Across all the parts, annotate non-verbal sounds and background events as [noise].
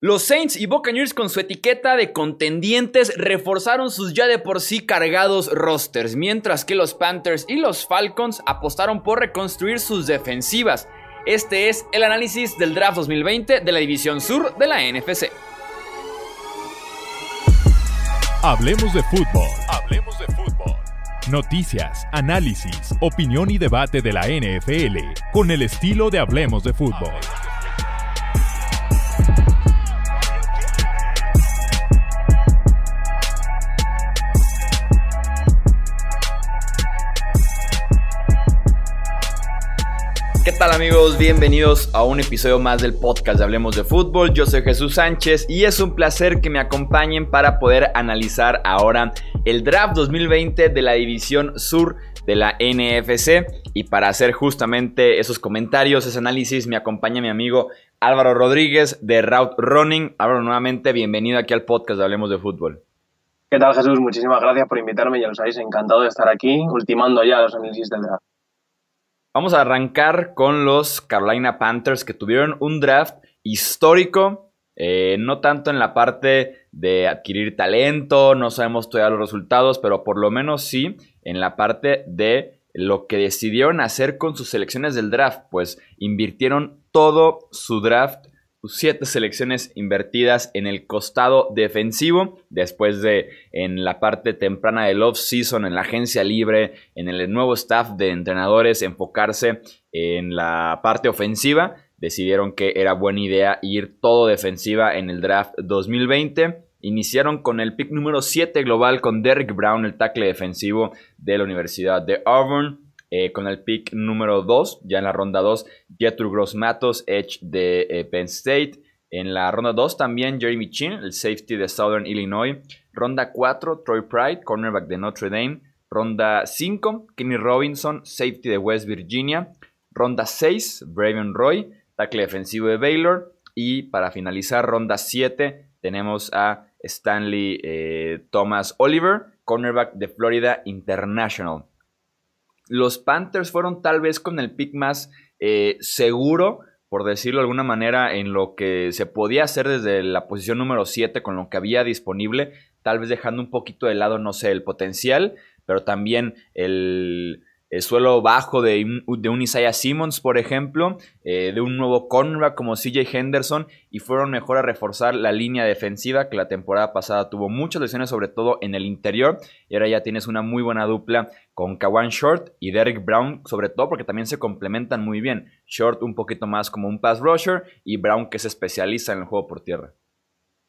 Los Saints y Buccaneers con su etiqueta de contendientes reforzaron sus ya de por sí cargados rosters, mientras que los Panthers y los Falcons apostaron por reconstruir sus defensivas. Este es el análisis del draft 2020 de la División Sur de la NFC. Hablemos de fútbol. Hablemos de fútbol. Noticias, análisis, opinión y debate de la NFL con el estilo de Hablemos de fútbol. ¿Qué tal amigos? Bienvenidos a un episodio más del podcast de Hablemos de Fútbol. Yo soy Jesús Sánchez y es un placer que me acompañen para poder analizar ahora el draft 2020 de la División Sur de la NFC. Y para hacer justamente esos comentarios, ese análisis, me acompaña mi amigo Álvaro Rodríguez de Route Running. Álvaro, nuevamente bienvenido aquí al podcast de Hablemos de Fútbol. ¿Qué tal Jesús? Muchísimas gracias por invitarme, ya lo sabéis, encantado de estar aquí, ultimando ya los análisis del draft. Vamos a arrancar con los Carolina Panthers que tuvieron un draft histórico, eh, no tanto en la parte de adquirir talento, no sabemos todavía los resultados, pero por lo menos sí en la parte de lo que decidieron hacer con sus selecciones del draft, pues invirtieron todo su draft siete selecciones invertidas en el costado defensivo, después de en la parte temprana del off-season, en la agencia libre, en el nuevo staff de entrenadores, enfocarse en la parte ofensiva. Decidieron que era buena idea ir todo defensiva en el draft 2020. Iniciaron con el pick número 7 global con Derek Brown, el tackle defensivo de la Universidad de Auburn. Eh, con el pick número 2, ya en la ronda 2, Jethro Gross Matos, Edge de eh, Penn State. En la ronda 2 también Jeremy Chin, el safety de Southern Illinois. Ronda 4, Troy Pride, cornerback de Notre Dame. Ronda 5, Kenny Robinson, safety de West Virginia. Ronda 6, Braven Roy, tackle defensivo de Baylor. Y para finalizar, ronda 7, tenemos a Stanley eh, Thomas Oliver, cornerback de Florida International los Panthers fueron tal vez con el pick más eh, seguro, por decirlo de alguna manera, en lo que se podía hacer desde la posición número 7 con lo que había disponible, tal vez dejando un poquito de lado, no sé, el potencial, pero también el, el suelo bajo de, un Isaiah Simmons, por ejemplo, eh, de un nuevo cornerback como CJ Henderson, y fueron mejor a reforzar la línea defensiva que la temporada pasada tuvo muchas lesiones, sobre todo en el interior, y ahora ya tienes una muy buena dupla con Kawan Short y Derek Brown, sobre todo porque también se complementan muy bien. Short un poquito más como un pass rusher y Brown que se especializa en el juego por tierra.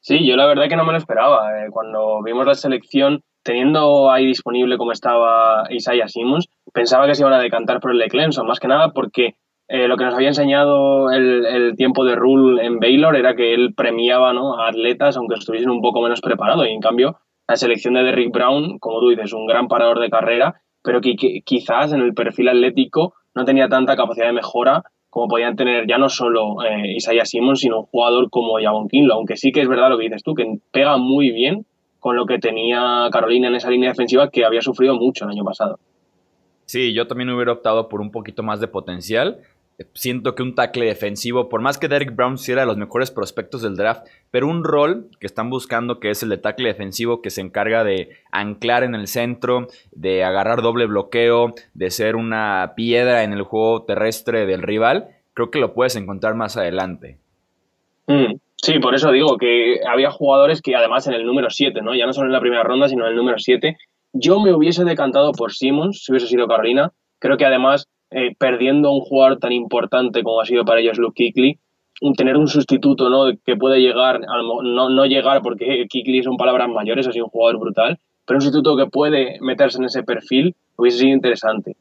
Sí, yo la verdad que no me lo esperaba. Eh, cuando vimos la selección, teniendo ahí disponible como estaba Isaiah Simmons, pensaba que se iban a decantar por el de Clemson, más que nada porque eh, lo que nos había enseñado el, tiempo de Rule en Baylor era que él premiaba a atletas aunque estuviesen un poco menos preparados. Y en cambio, la selección de Derrick Brown, como tú dices, un gran parador de carrera, pero que, quizás en el perfil atlético no tenía tanta capacidad de mejora como podían tener ya no solo eh, Isaiah Simmons, sino un jugador como Javon Kinlo, aunque sí que es verdad lo que dices tú, que pega muy bien con lo que tenía Carolina en esa línea defensiva que había sufrido mucho el año pasado. Sí, yo también hubiera optado por un poquito más de potencial. Siento que un tackle defensivo, por más que Derek Brown sí de los mejores prospectos del draft, pero un rol que están buscando que es el de tackle defensivo que se encarga de anclar en el centro, de agarrar doble bloqueo, de ser una piedra en el juego terrestre del rival, creo que lo puedes encontrar más adelante. Mm, sí, por eso digo que había jugadores que además en el número 7, ¿no? Ya no solo en la primera ronda, sino en el número 7, yo me hubiese decantado por Simmons si hubiese sido Carolina. Creo que además, eh, perdiendo a un jugador tan importante como ha sido para ellos Luke Kuechly, tener un sustituto ¿no? que puede llegar, no, no llegar porque Kuechly son palabras mayores, ha sido un jugador brutal, pero un sustituto que puede meterse en ese perfil hubiese sido interesante.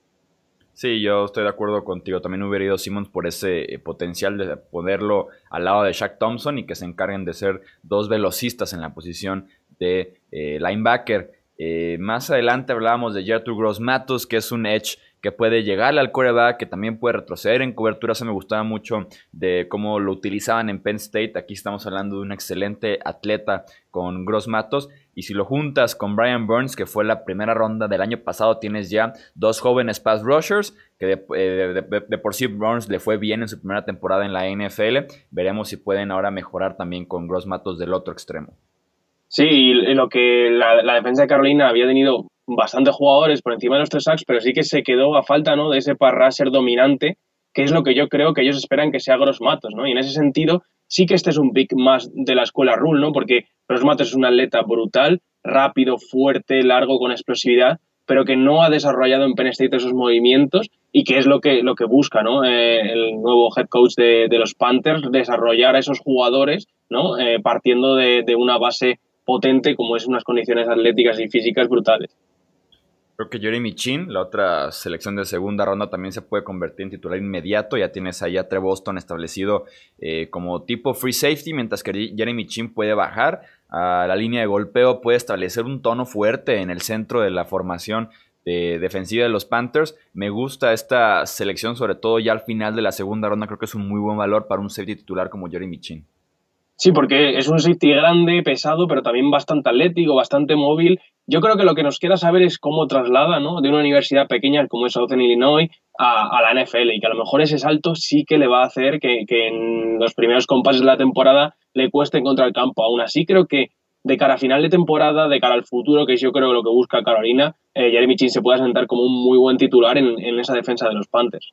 Sí, yo estoy de acuerdo contigo. También hubiera ido Simmons por ese eh, potencial de ponerlo al lado de Shaq Thompson y que se encarguen de ser dos velocistas en la posición de eh, linebacker. Más adelante hablábamos de Gertrude Gross Matos, que es un edge que puede llegarle al quarterback, que también puede retroceder en cobertura. Eso me gustaba mucho de cómo lo utilizaban en Penn State. Aquí estamos hablando de un excelente atleta con Gross Matos. Y si lo juntas con Brian Burns, que fue la primera ronda del año pasado, tienes ya dos jóvenes pass rushers, que de, eh, por sí Burns le fue bien en su primera temporada en la NFL. Veremos si pueden ahora mejorar también con Gross Matos del otro extremo. Sí, y lo que la, la defensa de Carolina había tenido bastantes jugadores por encima de los tres sacks, pero sí que se quedó a falta ¿no? de ese parrasher dominante, que es lo que yo creo que ellos esperan que sea Gross Matos, ¿no? Y en ese sentido, sí que este es un pick más de la escuela Rule, ¿no? Porque Gross Matos es un atleta brutal, rápido, fuerte, largo, con explosividad, pero que no ha desarrollado en Penn State esos movimientos y que es lo que, lo que busca ¿no? Eh, el nuevo head coach de, los Panthers, desarrollar a esos jugadores ¿no? Eh, partiendo de, de una base potente como es unas condiciones atléticas y físicas brutales. Creo que Jeremy Chin, la otra selección de segunda ronda, también se puede convertir en titular inmediato. Ya tienes ahí a Trevor Boston establecido eh, como tipo free safety, mientras que Jeremy Chin puede bajar a la línea de golpeo, puede establecer un tono fuerte en el centro de la formación de defensiva de los Panthers. Me gusta esta selección, sobre todo ya al final de la segunda ronda. Creo que es un muy buen valor para un safety titular como Jeremy Chin. Sí, porque es un safety grande, pesado, pero también bastante atlético, bastante móvil. Yo creo que lo que nos queda saber es cómo traslada ¿no? de una universidad pequeña como es Southern Illinois a, la NFL y que a lo mejor ese salto sí que le va a hacer que, en los primeros compases de la temporada le cueste encontrar el campo. Aún así, creo que de cara a final de temporada, de cara al futuro, que es yo creo lo que busca Carolina, eh, Jeremy Chin se pueda sentar como un muy buen titular en, en esa defensa de los Panthers.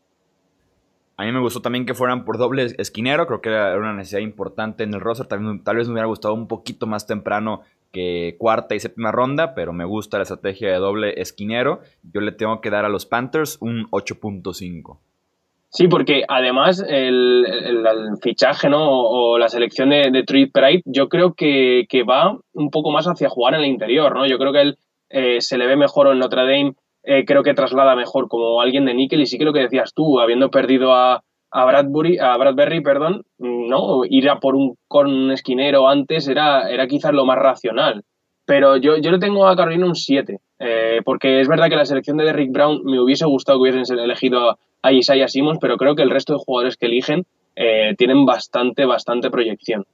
A mí me gustó también que fueran por doble esquinero, creo que era una necesidad importante en el roster. Tal vez me hubiera gustado un poquito más temprano que cuarta y séptima ronda, pero me gusta la estrategia de doble esquinero. Yo le tengo que dar a los Panthers un 8.5. Sí, porque además el, fichaje ¿no? o, la selección de, de Tree Pride, yo creo que, va un poro más hacia jugar en el interior. ¿no? Yo creo que él eh, se le ve mejor en Notre Dame eh, creo que traslada mejor como alguien de níquel y sí que lo que decías tú, habiendo perdido a, a Bradbury, a Bradbury, perdón, no, ir a por un con esquinero antes era, era quizás lo más racional. Pero yo, yo le tengo a Carolina un 7, eh, porque es verdad que la selección de Derrick Brown me hubiese gustado que hubiesen elegido a Isaiah Simmons, pero creo que el resto de jugadores que eligen eh, tienen bastante, bastante proyección.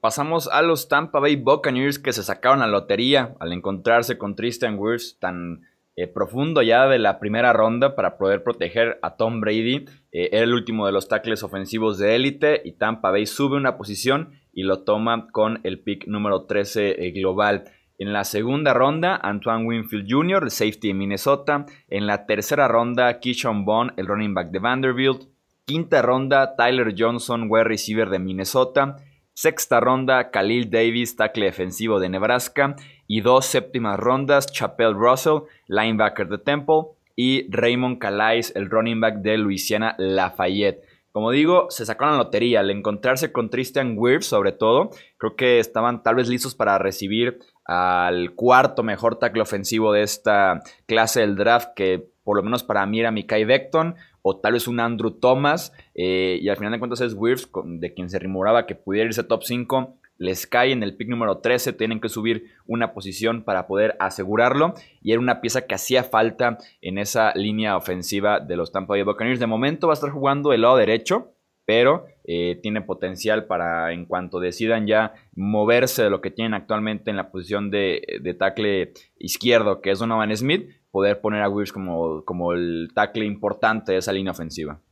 Pasamos a los Tampa Bay Buccaneers que se sacaron la lotería al encontrarse con Tristan Wirfs tan eh, profundo ya de la primera ronda para poder proteger a Tom Brady. Eh, era el último de los tackles ofensivos de élite y Tampa Bay sube una posición y lo toma con el pick número 13 eh, global. En la segunda ronda, Antoine Winfield Jr., el safety de Minnesota. En la tercera ronda, Keyshawn Bond, el running back de Vanderbilt. Quinta ronda, Tyler Johnson, wide receiver de Minnesota. Sexta ronda, Khalil Davis, tackle defensivo de Nebraska y dos séptimas rondas, Chapel Russell, linebacker de Temple, y Raymond Calais, el running back de Louisiana Lafayette. Como digo, se sacaron la lotería al encontrarse con Tristan Wirfs, sobre todo. Creo que estaban tal vez listos para recibir al cuarto mejor tackle ofensivo de esta clase del draft, que por lo menos para mí era Mikai Beckton, o tal vez un Andrew Thomas. Eh, y al final de cuentas es Wirfs, de quien se rumoraba que pudiera irse top 5 les cae en el pick número 13, tienen que subir una posición para poder asegurarlo y era una pieza que hacía falta en esa línea ofensiva de los Tampa Bay Buccaneers. De momento va a estar jugando del lado derecho, pero eh, tiene potencial para en cuanto decidan ya moverse de lo que tienen actualmente en la posición de, tackle izquierdo, que es Donovan Smith, poder poner a Wills como, como el tackle importante de esa línea ofensiva.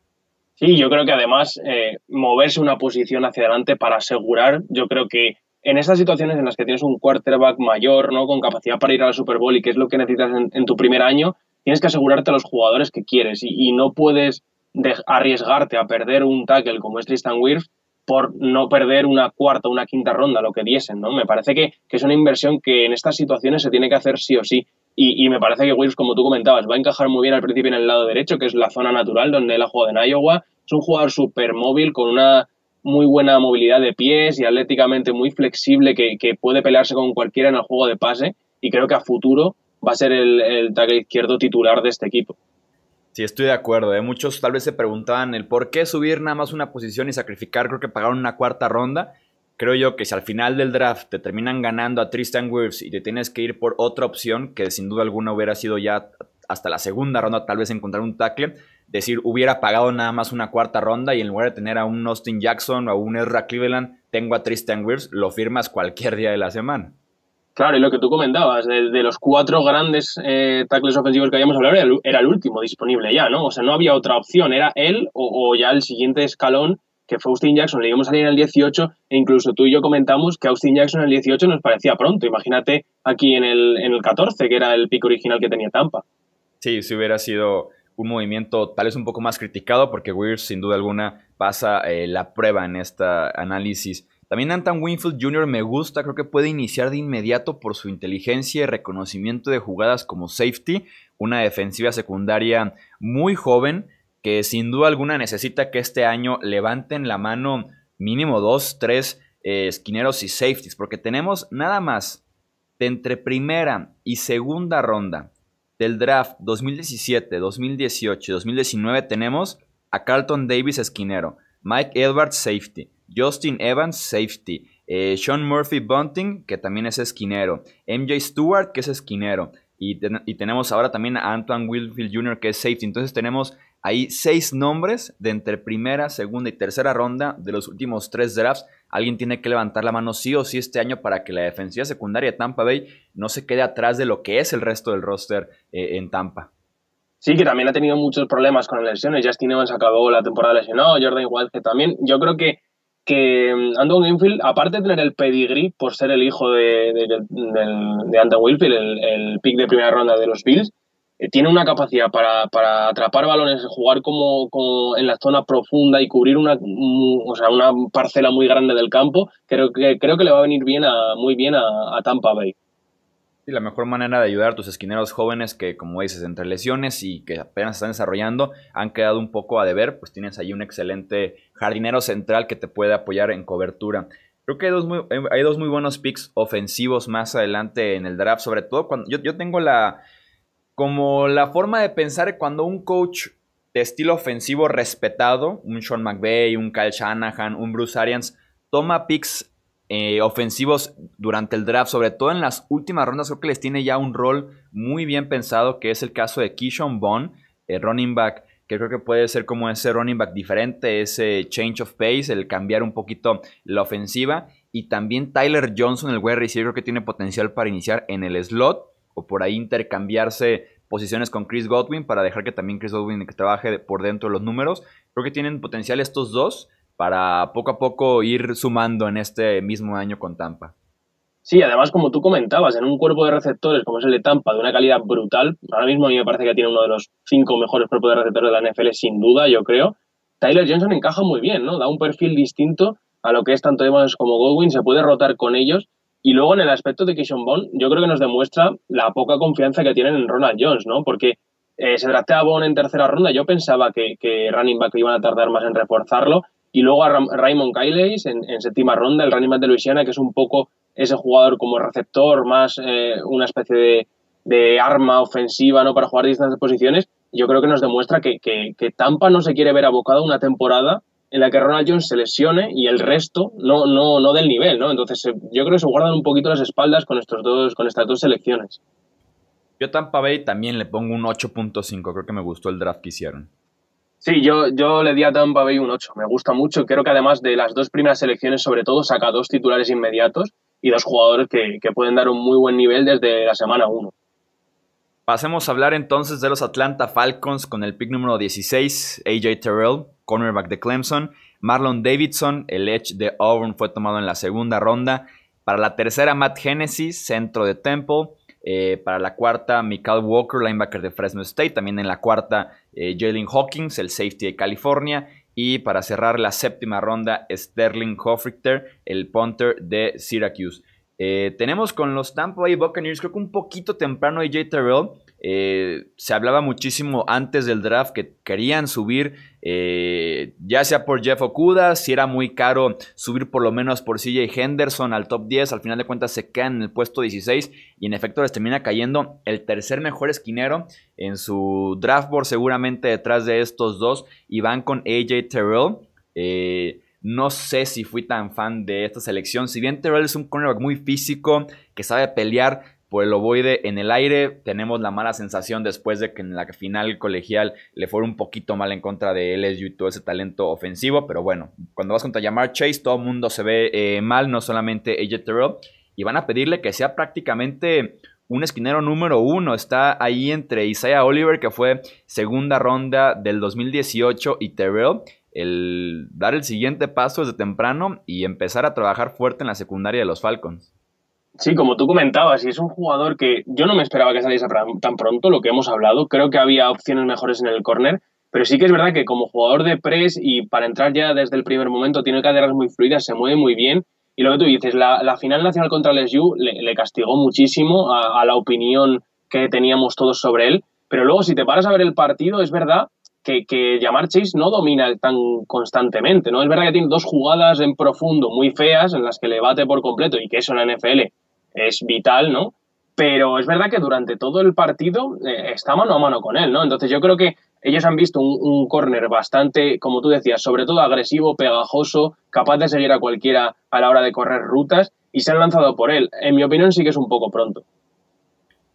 Sí, yo creo que además eh, moverse una posición hacia adelante para asegurar, yo creo que en estas situaciones en las que tienes un quarterback mayor, ¿no? Con capacidad para ir al Super Bowl y que es lo que necesitas en, tu primer año, tienes que asegurarte a los jugadores que quieres y, no puedes arriesgarte a perder un tackle como es Tristan Wirfs por no perder una cuarta o una quinta ronda, lo que diesen, ¿no? Me parece que, que, es una inversión que en estas situaciones se tiene que hacer sí o sí. Y, me parece que Wills, como tú comentabas, va a encajar muy bien al principio en el lado derecho, que es la zona natural donde él ha jugado en Iowa. Es un jugador súper móvil, con una muy buena movilidad de pies y atléticamente muy flexible, que, puede pelearse con cualquiera en el juego de pase. Y creo que a futuro va a ser el, el tackle izquierdo titular de este equipo. Sí, estoy de acuerdo. ¿eh? Muchos tal vez se preguntaban el por qué subir nada más una posición y sacrificar, creo que pagaron una cuarta ronda creo yo que si al final del draft te terminan ganando a Tristan Wirfs y te tienes que ir por otra opción, que sin duda alguna hubiera sido ya hasta la segunda ronda tal vez encontrar un tackle. Decir, hubiera pagado nada más una cuarta ronda y en lugar de tener a un Austin Jackson o a un Ezra Cleveland, tengo a Tristan Wirfs, lo firmas cualquier día de la semana. Claro, y lo que tú comentabas, de, los cuatro grandes eh, tackles ofensivos que habíamos hablado, era el, último disponible ya, ¿no? O sea, no había otra opción, era él o, ya el siguiente escalón, que fue Austin Jackson, le íbamos a salir en el 18, e incluso tú y yo comentamos que Austin Jackson en el 18 nos parecía pronto. Imagínate aquí en el, en el 14, que era el pico original que tenía Tampa. Sí, si hubiera sido un movimiento tal vez un poco más criticado, porque Weir sin duda alguna pasa eh, la prueba en este análisis. También Anton Winfield Jr. me gusta, creo que puede iniciar de inmediato por su inteligencia y reconocimiento de jugadas como safety, una defensiva secundaria muy joven que sin duda alguna necesita que este año levanten la mano mínimo dos, tres eh, esquineros y safeties, porque tenemos nada más de entre primera y segunda ronda del draft 2017, 2018 y 2019 tenemos a Carlton Davis esquinero, Mike Edwards safety, Justin Evans, safety. Eh, Sean Murphy Bunting, que también es esquinero. MJ Stewart, que es esquinero. Y, tenemos ahora también a Antoine Wilfield Jr., que es safety. Entonces tenemos ahí seis nombres de entre primera, segunda y tercera ronda de los últimos tres drafts. Alguien tiene que levantar la mano sí o sí este año para que la defensiva secundaria de Tampa Bay no se quede atrás de lo que es el resto del roster eh, en Tampa. Sí, que también ha tenido muchos problemas con las lesiones. Justin Evans acabó la temporada lesionado, Jordan que también. Yo creo que que mm, Andon Winfield, aparte de tener el pedigree por ser el hijo de, de, Andon Winfield, el, pick de primera ronda de los Bills, tiene una capacidad para, atrapar balones, jugar como, en la zona profunda y cubrir una, o sea, una parcela muy grande del campo. Creo que, creo que le va a venir bien a, muy bien a Tampa Bay. La mejor manera de ayudar a tus esquineros jóvenes que, como dices, entre lesiones y que apenas están desarrollando, han quedado un poco a deber, pues tienes ahí un excelente jardinero central que te puede apoyar en cobertura. Creo que hay dos muy, hay dos muy buenos picks ofensivos más adelante en el draft, sobre todo cuando yo, yo tengo la como la forma de pensar cuando un coach de estilo ofensivo respetado, un Sean McVay, un Kyle Shanahan, un Bruce Arians, toma picks eh, ofensivos durante el draft, sobre todo en las últimas rondas, creo que les tiene ya un rol muy bien pensado, que es el caso de Keyshawn Bond, el running back, que creo que puede ser como ese running back diferente, ese change of pace, el cambiar un poquito la ofensiva. Y también Tyler Johnson, el wide receiver, creo que tiene potencial para iniciar en el slot o por ahí intercambiarse posiciones con Chris Godwin para dejar que también Chris Godwin trabaje por dentro de los números. Creo que tienen potencial estos dos para poco a poco ir sumando en este mismo año con Tampa. Sí, además, como tú comentabas, en un cuerpo de receptores como es el de Tampa, de una calidad brutal, ahora mismo a mí me parece que tiene uno de los cinco mejores cuerpos de receptores de la NFL, sin duda, yo creo. Tyler Johnson encaja muy bien, ¿no? Da un perfil distinto a lo que es tanto Evans como Godwin, se puede rotar con ellos. Y luego en el aspecto de Keishon Bond, yo creo que nos demuestra la poca confianza que tienen en Ronald Jones, ¿no? Porque eh, se draftea a Bond en tercera ronda, yo pensaba que, que running back iban a tardar más en reforzarlo, y luego a Raymond Kyleys en, séptima ronda, el running back de Luisiana, que es un poco ese jugador como receptor, más eh, una especie de, arma ofensiva ¿no? para jugar distintas posiciones. Yo creo que nos demuestra que, Tampa no se quiere ver abocado una temporada en la que Ronald Jones se lesione y el resto no, no, no del nivel, ¿no? Entonces yo creo que se guardan un poquito las espaldas con, estos dos, con estas dos selecciones. Yo a Tampa Bay también le pongo un 8.5, creo que me gustó el draft que hicieron. Sí, yo, yo le di a Tampa Bay un 8. Me gusta mucho. Creo que además de las dos primeras selecciones, sobre todo, saca dos titulares inmediatos y dos jugadores que, pueden dar un muy buen nivel desde la semana 1. Pasemos a hablar entonces de los Atlanta Falcons con el pick número 16, AJ Terrell, cornerback de Clemson. Marlon Davidson, el edge de Auburn, fue tomado en la segunda ronda. Para la tercera, Matt Genesis, centro de Temple. Eh, para la cuarta, Michael Walker, linebacker de Fresno State. También en la cuarta, eh, Jalen Hawkins, el safety de California. Y para cerrar la séptima ronda, Sterling Hofrichter, el punter de Syracuse. Eh, tenemos con los Tampa Bay Buccaneers, creo que un poquito temprano AJ Terrell. Eh, se hablaba muchísimo antes del draft que querían subir, eh, ya sea por Jeff Okuda, si era muy caro subir por lo menos por CJ Henderson al top 10, al final de cuentas se quedan en el puesto 16 y en efecto les termina cayendo el tercer mejor esquinero en su draft board seguramente detrás de estos dos y van con AJ Terrell. No sé si fui tan fan de esta selección. Si bien Terrell es un cornerback muy físico, que sabe pelear, por el ovoide en el aire. Tenemos la mala sensación después de que en la final colegial le fue un poquito mal en contra de LSU y todo ese talento ofensivo. Pero bueno, cuando vas contra Yamar Chase, todo el mundo se ve eh, mal, no solamente AJ Terrell. Y van a pedirle que sea prácticamente un esquinero número uno. Está ahí entre Isaiah Oliver, que fue segunda ronda del 2018, y Terrell. El dar el siguiente paso desde temprano y empezar a trabajar fuerte en la secundaria de los Falcons. Sí, como tú comentabas, y es un jugador que yo no me esperaba que saliese tan pronto, lo que hemos hablado. Creo que había opciones mejores en el corner, pero sí que es verdad que como jugador de press y para entrar ya desde el primer momento tiene caderas muy fluidas, se mueve muy bien. Y lo que tú dices, la, final nacional contra LSU le, le castigó muchísimo a, la opinión que teníamos todos sobre él. Pero luego, si te paras a ver el partido, es verdad que, que no domina tan constantemente, ¿no? Es verdad que tiene dos jugadas en profundo muy feas en las que le bate por completo y que eso en la NFL es vital, ¿no? Pero es verdad que durante todo el partido eh, está mano a mano con él, ¿no? Entonces yo creo que ellos han visto un, un corner bastante, como tú decías, sobre todo agresivo, pegajoso, capaz de seguir a cualquiera a la hora de correr rutas y se han lanzado por él. En mi opinión sí que es un poco pronto.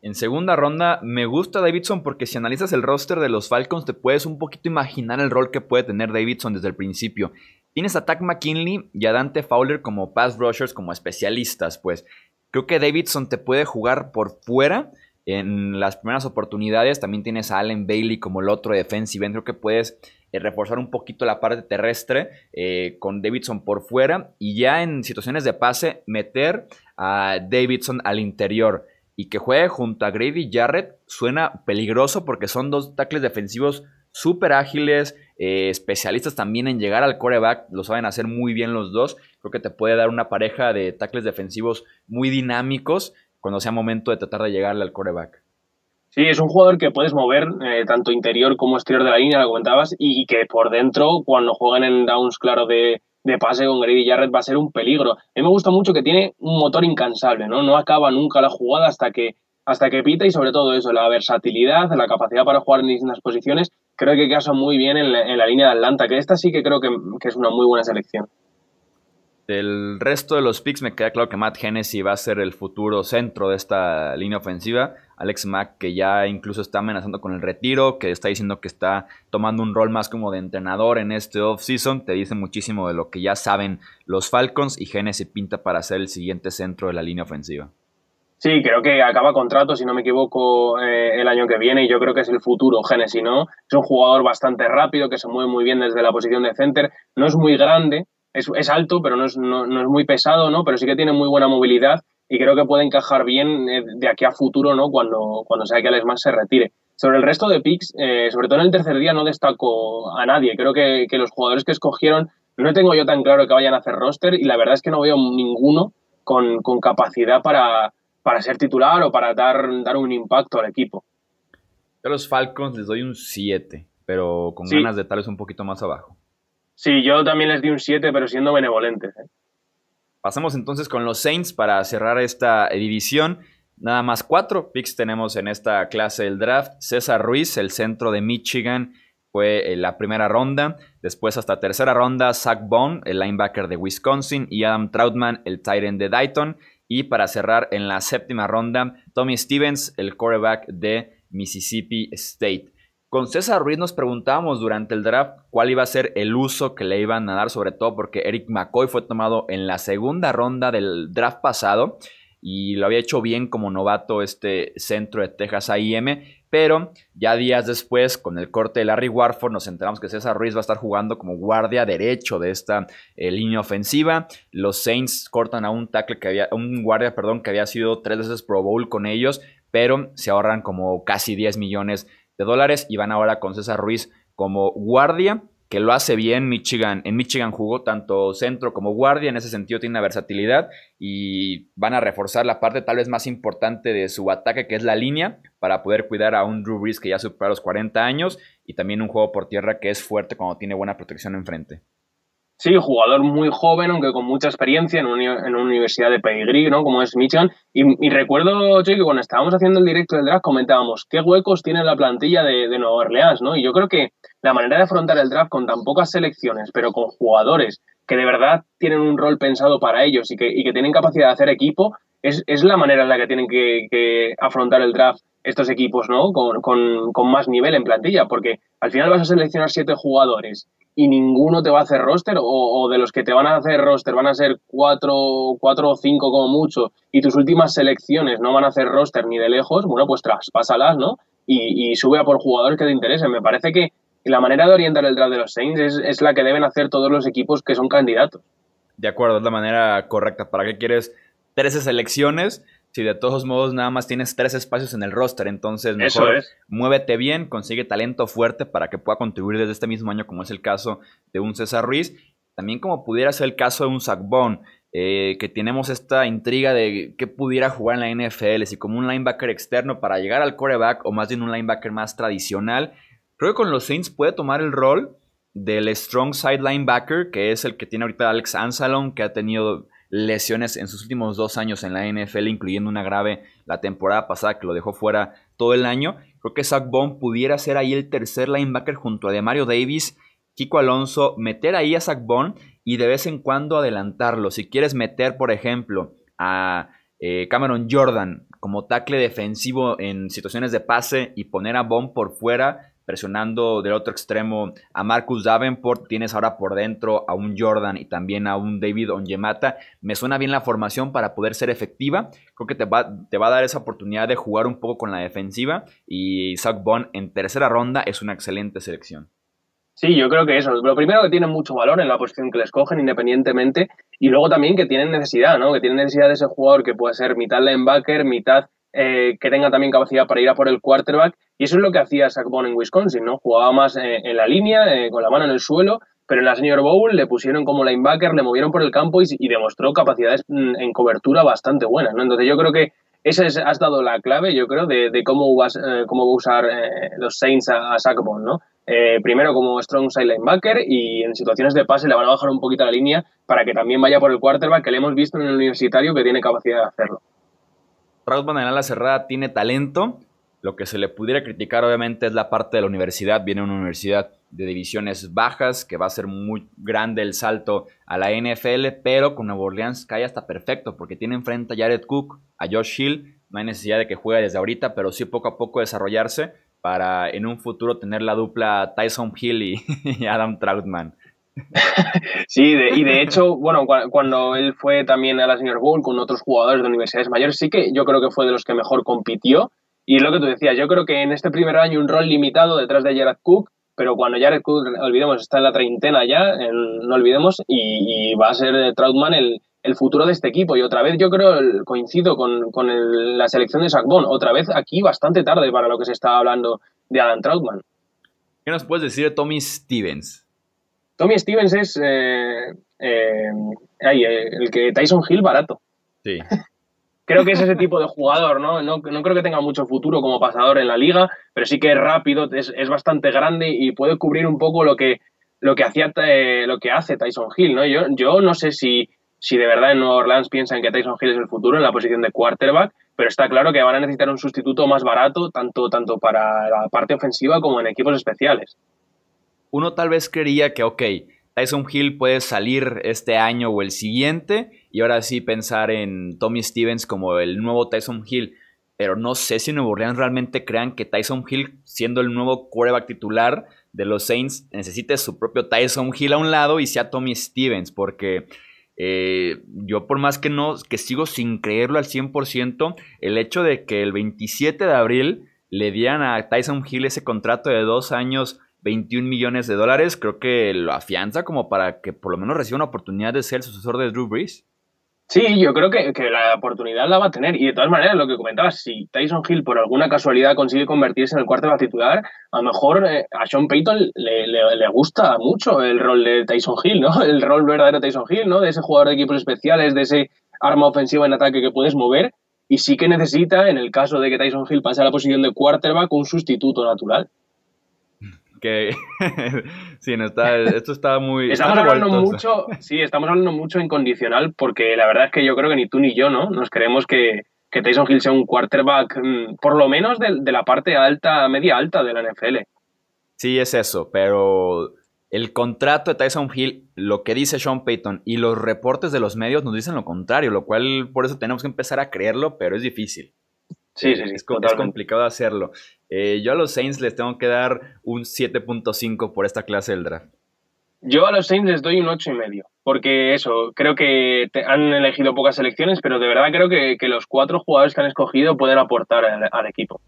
En segunda ronda me gusta Davidson porque si analizas el roster de los Falcons te puedes un poquito imaginar el rol que puede tener Davidson desde el principio. Tienes a Tack McKinley y a Dante Fowler como pass rushers, como especialistas, pues. Creo que Davidson te puede jugar por fuera en las primeras oportunidades. También tienes a Allen Bailey como el otro defensive Creo que puedes eh, reforzar un poquito la parte terrestre eh, con Davidson por fuera y ya en situaciones de pase meter a Davidson al interior y que juegue junto a Grady Jarrett suena peligroso porque son dos tackles defensivos súper ágiles, eh, especialistas también en llegar al coreback, lo saben hacer muy bien los dos. Creo que te puede dar una pareja de tackles defensivos muy dinámicos cuando sea momento de tratar de llegarle al coreback. Sí, es un jugador que puedes mover eh, tanto interior como exterior de la línea, lo comentabas, y, que por dentro, cuando jueguen en downs, claro, de, de pase con Grady Jarrett, va a ser un peligro. A mí me gusta mucho que tiene un motor incansable, ¿no? No acaba nunca la jugada hasta que hasta que pita y sobre todo eso, la versatilidad, la capacidad para jugar en distintas posiciones, creo que casa muy bien en la, línea de Atlanta, que esta sí que creo que, es una muy buena selección. Del resto de los picks me queda claro que Matt Hennessy va a ser el futuro centro de esta línea ofensiva. Alex Mack que ya incluso está amenazando con el retiro, que está diciendo que está tomando un rol más como de entrenador en este offseason, te dice muchísimo de lo que ya saben los Falcons y Hennessy pinta para ser el siguiente centro de la línea ofensiva. Sí, creo que acaba contrato, si no me equivoco, eh, el año que viene y yo creo que es el futuro Genesis, ¿no? Es un jugador bastante rápido, que se mueve muy bien desde la posición de center, no es muy grande, es, alto, pero no es, no, es, muy pesado, ¿no? Pero sí que tiene muy buena movilidad y creo que puede encajar bien eh, de aquí a futuro, ¿no? Cuando, cuando sea que Alex Max se retire. Sobre el resto de picks, eh, sobre todo en el tercer día, no destaco a nadie. Creo que, que los jugadores que escogieron no tengo yo tan claro que vayan a hacer roster y la verdad es que no veo ninguno con, con capacidad para para ser titular o para dar, dar un impacto al equipo. Yo a los Falcons les doy un 7, pero con ganas de tal vez un poquito más abajo. Sí, yo también les di un 7, pero siendo benevolentes. ¿eh? Pasamos entonces con los Saints para cerrar esta división. Nada más cuatro picks tenemos en esta clase del draft. César Ruiz, el centro de Michigan, fue la primera ronda. Después hasta tercera ronda, Zach Bond, el linebacker de Wisconsin, y Adam Troutman, el tight end de Dayton. Y para cerrar en la séptima ronda, Tommy Stevens, el quarterback de Mississippi State. Con César Ruiz nos preguntábamos durante el draft cuál iba a ser el uso que le iban a dar, sobre todo porque Eric McCoy fue tomado en la segunda ronda del draft pasado y lo había hecho bien como novato este centro de Texas AM, pero ya días después, con el corte de Larry Warford, nos enteramos que César Ruiz va a estar jugando como guardia derecho de esta eh, línea ofensiva. Los Saints cortan a un tackle que había, un guardia, perdón, que había sido tres veces Pro Bowl con ellos, pero se ahorran como casi 10 millones de dólares y van ahora con César Ruiz como guardia que lo hace bien Michigan. En Michigan jugó tanto centro como guardia, en ese sentido tiene una versatilidad y van a reforzar la parte tal vez más importante de su ataque, que es la línea, para poder cuidar a un Drew Brees que ya supera los 40 años y también un juego por tierra que es fuerte cuando tiene buena protección enfrente. Sí, jugador muy joven, aunque con mucha experiencia en una, en una universidad de pedigrí, ¿no? Como es Michigan. Y, recuerdo, que cuando estábamos haciendo el directo del draft comentábamos qué huecos tiene la plantilla de, de Nueva Orleans, ¿no? Y yo creo que la manera de afrontar el draft con tan pocas selecciones, pero con jugadores que de verdad tienen un rol pensado para ellos y que, y que tienen capacidad de hacer equipo, es, es la manera en la que tienen que, afrontar el draft estos equipos, ¿no? Con, con, con, más nivel en plantilla, porque al final vas a seleccionar siete jugadores y ninguno te va a hacer roster, o, o de los que te van a hacer roster van a ser cuatro, cuatro o cinco como mucho, y tus últimas selecciones no van a hacer roster ni de lejos, bueno, pues traspásalas, ¿no? Y, y sube a por jugadores que te interesen. Me parece que la manera de orientar el draft de los Saints es, es la que deben hacer todos los equipos que son candidatos. De acuerdo, es la manera correcta. ¿Para qué quieres 13 selecciones si de todos modos nada más tienes tres espacios en el roster? Entonces, mejor muévete bien, consigue talento fuerte para que pueda contribuir desde este mismo año, como es el caso de un César Ruiz. También como pudiera ser el caso de un Zach Bond, eh, que tenemos esta intriga de qué pudiera jugar en la NFL, si como un linebacker externo para llegar al coreback o más bien un linebacker más tradicional. Creo que con los Saints puede tomar el rol del strong side linebacker, que es el que tiene ahorita Alex Ansalon, que ha tenido lesiones en sus últimos dos años en la NFL, incluyendo una grave la temporada pasada que lo dejó fuera todo el año. Creo que Zach Bond pudiera ser ahí el tercer linebacker junto a Demario Davis, Kiko Alonso, meter ahí a Zach Bond y de vez en cuando adelantarlo. Si quieres meter, por ejemplo, a eh, Cameron Jordan como tackle defensivo en situaciones de pase y poner a Bond por fuera, presionando del otro extremo a Marcus Davenport, tienes ahora por dentro a un Jordan y también a un David Onyemata. Me suena bien la formación para poder ser efectiva. Creo que te va, te va a dar esa oportunidad de jugar un poco con la defensiva y Zach Bond en tercera ronda es una excelente selección. Sí, yo creo que eso. Lo primero que tienen mucho valor en la posición que les cogen independientemente y luego también que tienen necesidad, ¿no? Que tienen necesidad de ese jugador que puede ser mitad linebacker, mitad eh, que tenga también capacidad para ir a por el quarterback. Y eso es lo que hacía Sackbone en Wisconsin, ¿no? Jugaba más eh, en la línea, eh, con la mano en el suelo, pero en la Senior Bowl le pusieron como linebacker, le movieron por el campo y, demostró capacidades mm, en cobertura bastante buenas. Entonces yo creo que esa es, has dado la clave, yo creo, de, cómo, cómo va a usar los Saints a, a primero como strong side linebacker y en situaciones de pase le van a bajar un poquito la línea para que también vaya por el quarterback que le hemos visto en el universitario que tiene capacidad de hacerlo. Troutman en ala cerrada tiene talento. Lo que se le pudiera criticar obviamente es la parte de la universidad. Viene una universidad de divisiones bajas, que va a ser muy grande el salto a la NFL, pero con Nueva Orleans cae hasta perfecto, porque tiene enfrente a Jared Cook, a Josh Hill. No hay necesidad de que juegue desde ahorita, pero sí poco a poco desarrollarse para en un futuro tener la dupla Tyson Hill y, [laughs] Adam Troutman. Sí, y de hecho, bueno, cuando él fue también a la Senior Bowl con otros jugadores de universidades mayores, sí que yo creo que fue de los que mejor compitió. Y lo que tú decías, yo creo que en este primer año un rol limitado detrás de Jared Cook, pero cuando Jared Cook, olvidemos, está en la treintena ya, no olvidemos, y, va a ser Troutman el, el, futuro de este equipo. Y otra vez yo creo, coincido con, la selección de Sackbone, otra vez aquí bastante tarde para lo que se está hablando de Adam Troutman. ¿Qué nos puedes decir de Tommy Stevens? Tommy Stevens es eh, eh, eh, el que Tyson Hill barato. Sí. [laughs] creo que es ese tipo de jugador, ¿no? ¿no? creo que tenga mucho futuro como pasador en la liga, pero sí que es rápido, es, bastante grande y puede cubrir un poco lo que, lo que, hacía, lo que hace Tyson Hill, ¿no? Yo, yo no sé si, si de verdad en Nueva Orleans piensan que Tyson Hill es el futuro en la posición de quarterback, pero está claro que van a necesitar un sustituto más barato, tanto, tanto para la parte ofensiva como en equipos especiales uno tal vez creería que, ok, Tyson Hill puede salir este año o el siguiente y ahora sí pensar en Tommy Stevens como el nuevo Tyson Hill. Pero no sé si Nuevo Orleans realmente crean que Tyson Hill, siendo el nuevo quarterback titular de los Saints, necesite su propio Tyson Hill a un lado y sea Tommy Stevens, porque eh, yo por más que no, que sigo sin creerlo al 100%, el hecho de que el 27 de abril le dieran a Tyson Hill ese contrato de dos años 21 millones de dólares, creo que lo afianza como para que por lo menos reciba una oportunidad de ser el sucesor de Drew Brees. Sí, yo creo que, la oportunidad la va a tener. Y de todas maneras, lo que comentabas, si Tyson Hill por alguna casualidad consigue convertirse en el cuarto titular, a lo mejor eh, a Sean Payton le, le, gusta mucho el rol de Tyson Hill, ¿no? [laughs] El rol verdadero de Tyson Hill, ¿no? De ese jugador de equipos especiales, de ese arma ofensiva en ataque que puedes mover. Y sí que necesita, en el caso de que Tyson Hill pase a la posición de quarterback, un sustituto natural que [laughs] sí, no está, esto está muy... Estamos hablando mucho, sí, estamos hablando mucho en condicional porque la verdad es que yo creo que ni tú ni yo, ¿no? Nos creemos que, que Tyson Hill sea un quarterback, mm, por lo menos de, la parte alta, media alta de la NFL. Sí, es eso, pero el contrato de Tyson Hill, lo que dice Sean Payton y los reportes de los medios nos dicen lo contrario, lo cual por eso tenemos que empezar a creerlo, pero es difícil. Sí, sí, sí. Es, complicado hacerlo. Eh, yo a los Saints les tengo que dar un 7.5 por esta clase del draft. Yo a los Saints les doy un 8,5, porque eso, creo que han elegido pocas selecciones, pero de verdad creo que, los cuatro jugadores que han escogido pueden aportar al equipo.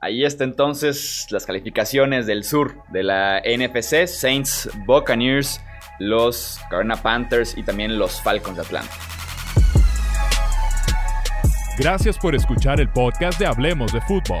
Ahí está entonces las calificaciones del sur de la NFC, Saints, Buccaneers, los Carolina Panthers y también los Falcons de Atlanta. Gracias por escuchar el podcast de Hablemos de Fútbol.